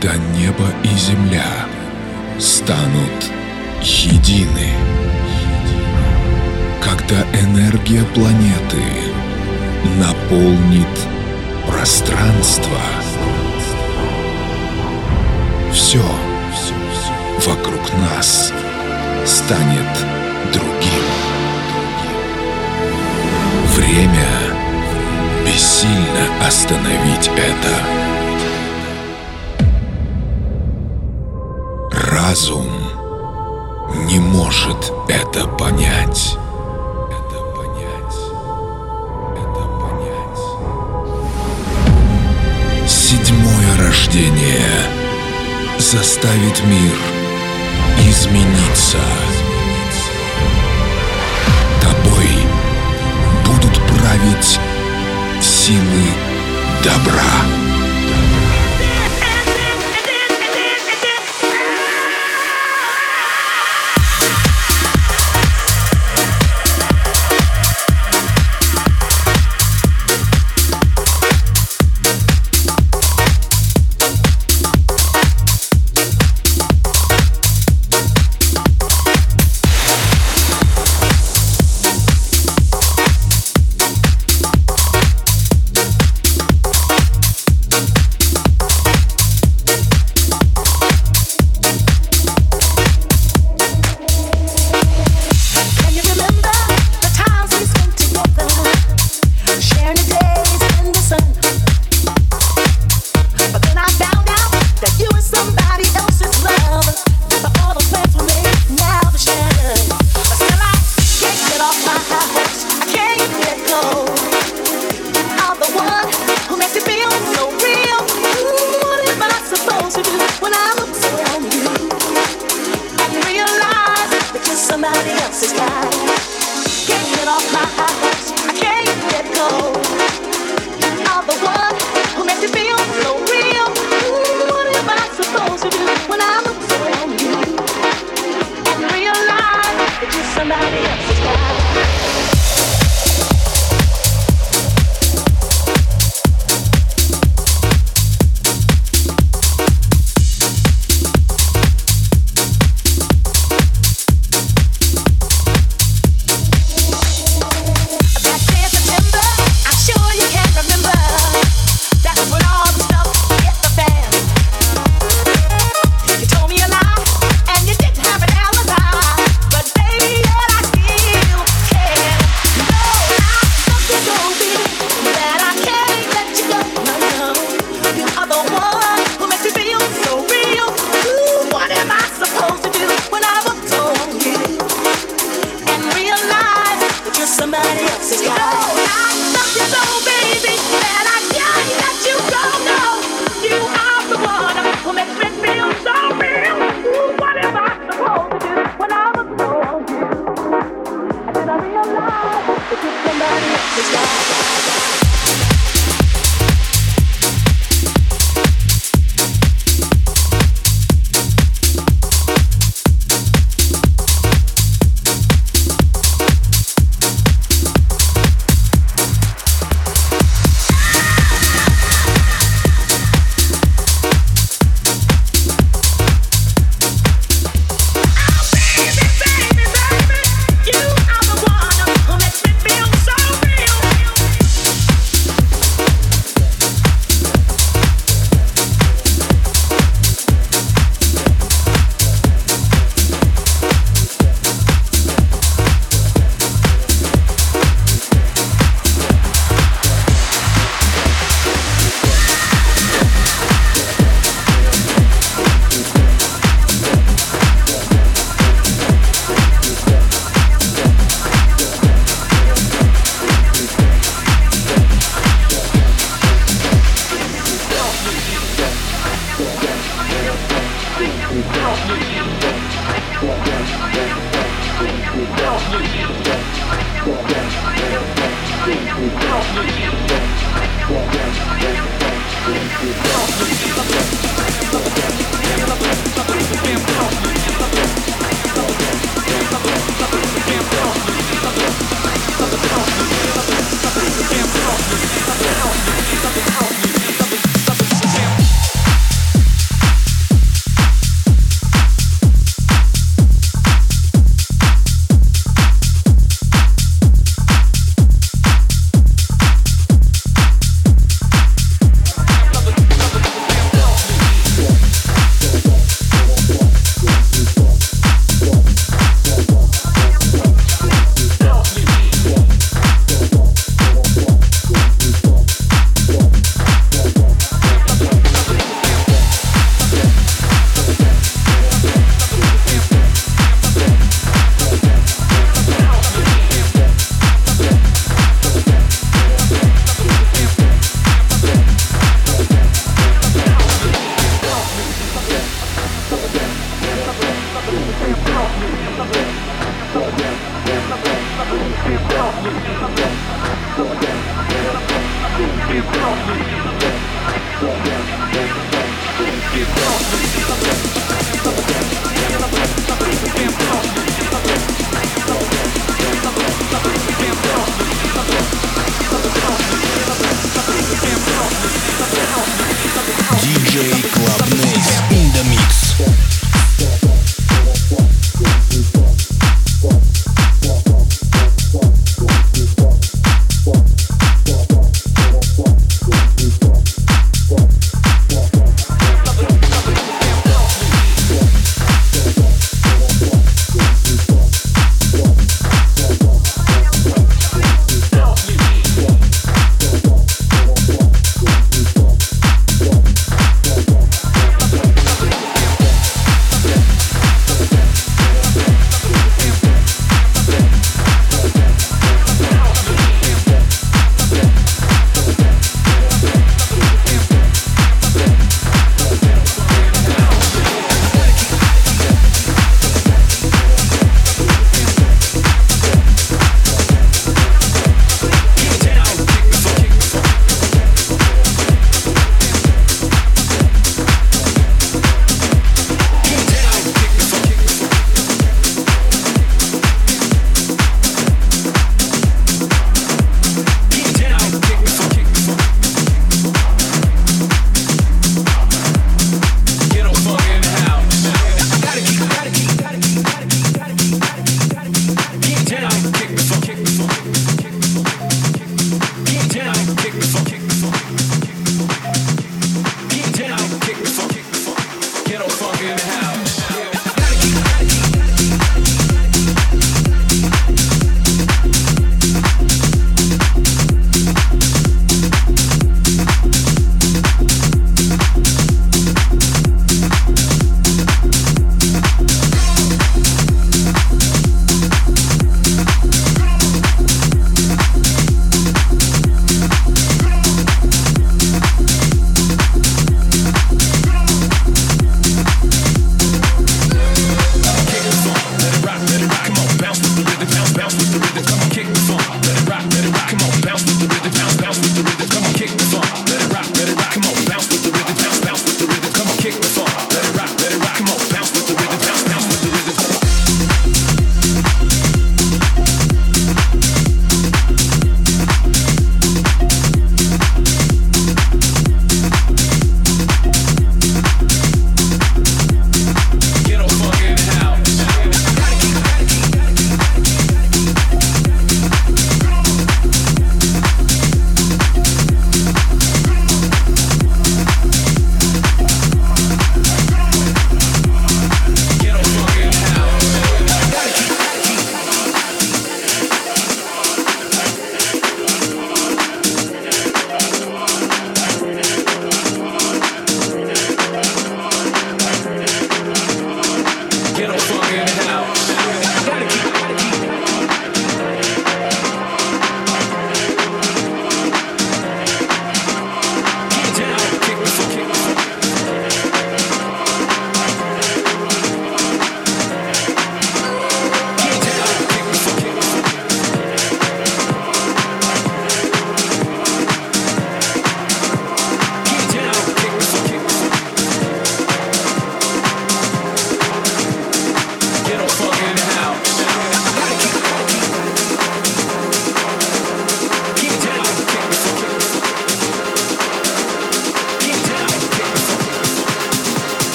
когда небо и земля станут едины, когда энергия планеты наполнит пространство. Все вокруг нас станет другим. Время бессильно остановить это. Разум не может это понять. Седьмое рождение заставит мир измениться. Тобой будут править силы добра.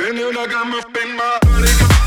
Then you like I'm a spin, my body.